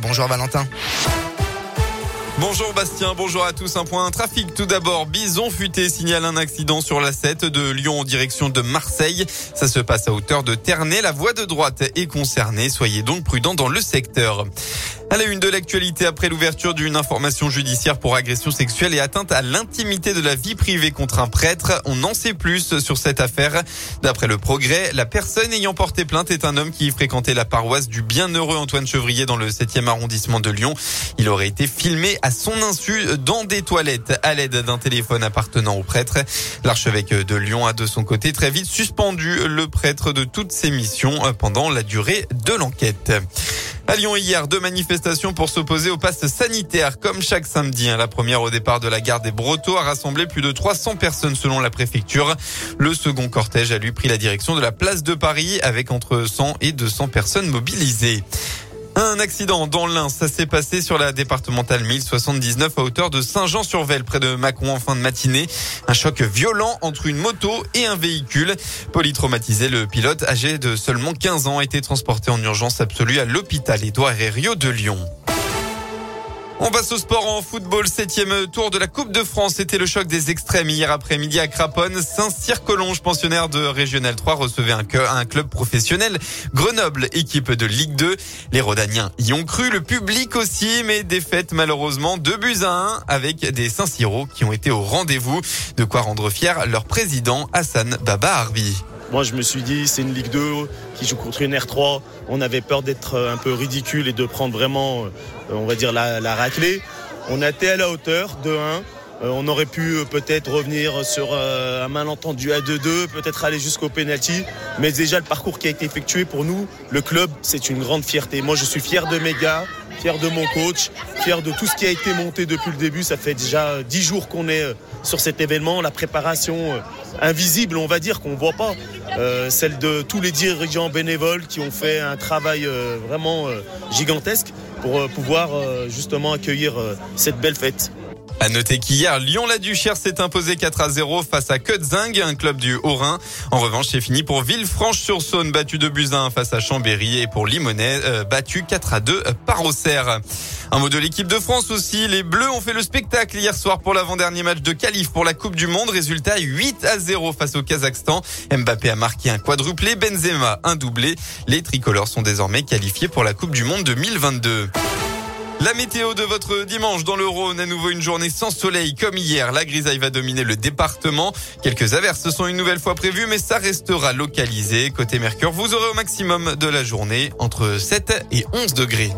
Bonjour Valentin. Bonjour Bastien, bonjour à tous. Un point trafic tout d'abord. Bison futé signale un accident sur la 7 de Lyon en direction de Marseille. Ça se passe à hauteur de Ternay. La voie de droite est concernée. Soyez donc prudents dans le secteur. À la une de l'actualité, après l'ouverture d'une information judiciaire pour agression sexuelle et atteinte à l'intimité de la vie privée contre un prêtre, on en sait plus sur cette affaire. D'après le progrès, la personne ayant porté plainte est un homme qui fréquentait la paroisse du bienheureux Antoine Chevrier dans le 7e arrondissement de Lyon. Il aurait été filmé à son insu dans des toilettes à l'aide d'un téléphone appartenant au prêtre. L'archevêque de Lyon a de son côté très vite suspendu le prêtre de toutes ses missions pendant la durée de l'enquête. À Lyon hier, deux manifestations pour s'opposer au pass sanitaire, comme chaque samedi. Hein. La première au départ de la gare des Brotteaux a rassemblé plus de 300 personnes selon la préfecture. Le second cortège a lui pris la direction de la place de Paris avec entre 100 et 200 personnes mobilisées. Un accident dans l'Ain, ça s'est passé sur la départementale 1079 à hauteur de Saint-Jean-sur-Velle, près de Macron en fin de matinée. Un choc violent entre une moto et un véhicule. Polytraumatisé, le pilote, âgé de seulement 15 ans, a été transporté en urgence absolue à l'hôpital Édouard Herriot de Lyon. On passe au sport en football. Septième tour de la Coupe de France. C'était le choc des extrêmes hier après-midi à Craponne. Saint-Cyr-Collonges, pensionnaire de Régional 3, recevait un, un, club professionnel. Grenoble, équipe de Ligue 2. Les Rodaniens y ont cru, le public aussi, mais défaite malheureusement 2 buts à 1 avec des Saint-Cyros qui ont été au rendez-vous. De quoi rendre fier leur président Hassan Baba Arbi. Moi, je me suis dit, c'est une Ligue 2 qui joue contre une R3. On avait peur d'être un peu ridicule et de prendre vraiment, euh, on va dire, la, raclée. On a été à la hauteur de 1. Euh, on aurait pu euh, peut-être revenir sur un malentendu à 2-2, peut-être aller jusqu'au penalty. Mais déjà, le parcours qui a été effectué pour nous, le club, c'est une grande fierté. Moi, je suis fier de mes gars, fier de mon coach, fier de tout ce qui a été monté depuis le début. Ça fait déjà 10 jours qu'on est sur cet événement. La préparation invisible, on va dire, qu'on voit pas. Euh, celle de tous les dirigeants bénévoles qui ont fait un travail euh, vraiment euh, gigantesque pour euh, pouvoir euh, justement accueillir cette belle fête. À noter qu'hier, Lyon-la-Duchère s'est imposé 4 à 0 face à Cutzing, un club du Haut-Rhin. En revanche, c'est fini pour Villefranche-sur-Saône, battu de 1 face à Chambéry et pour Limonest, euh, battu 4 à 2 par Auxerre. Un mot de l'équipe de France aussi. Les Bleus ont fait le spectacle hier soir pour l'avant-dernier match de qualif pour la Coupe du Monde. Résultat 8 à 0 face au Kazakhstan. Mbappé a marqué un quadruplé, Benzema un doublé. Les tricolores sont désormais qualifiés pour la Coupe du Monde 2022. La météo de votre dimanche dans le Rhône, à nouveau une journée sans soleil comme hier. La grisaille va dominer le département. Quelques averses sont une nouvelle fois prévues, mais ça restera localisé. Côté Mercure, vous aurez au maximum de la journée entre 7 et 11 degrés.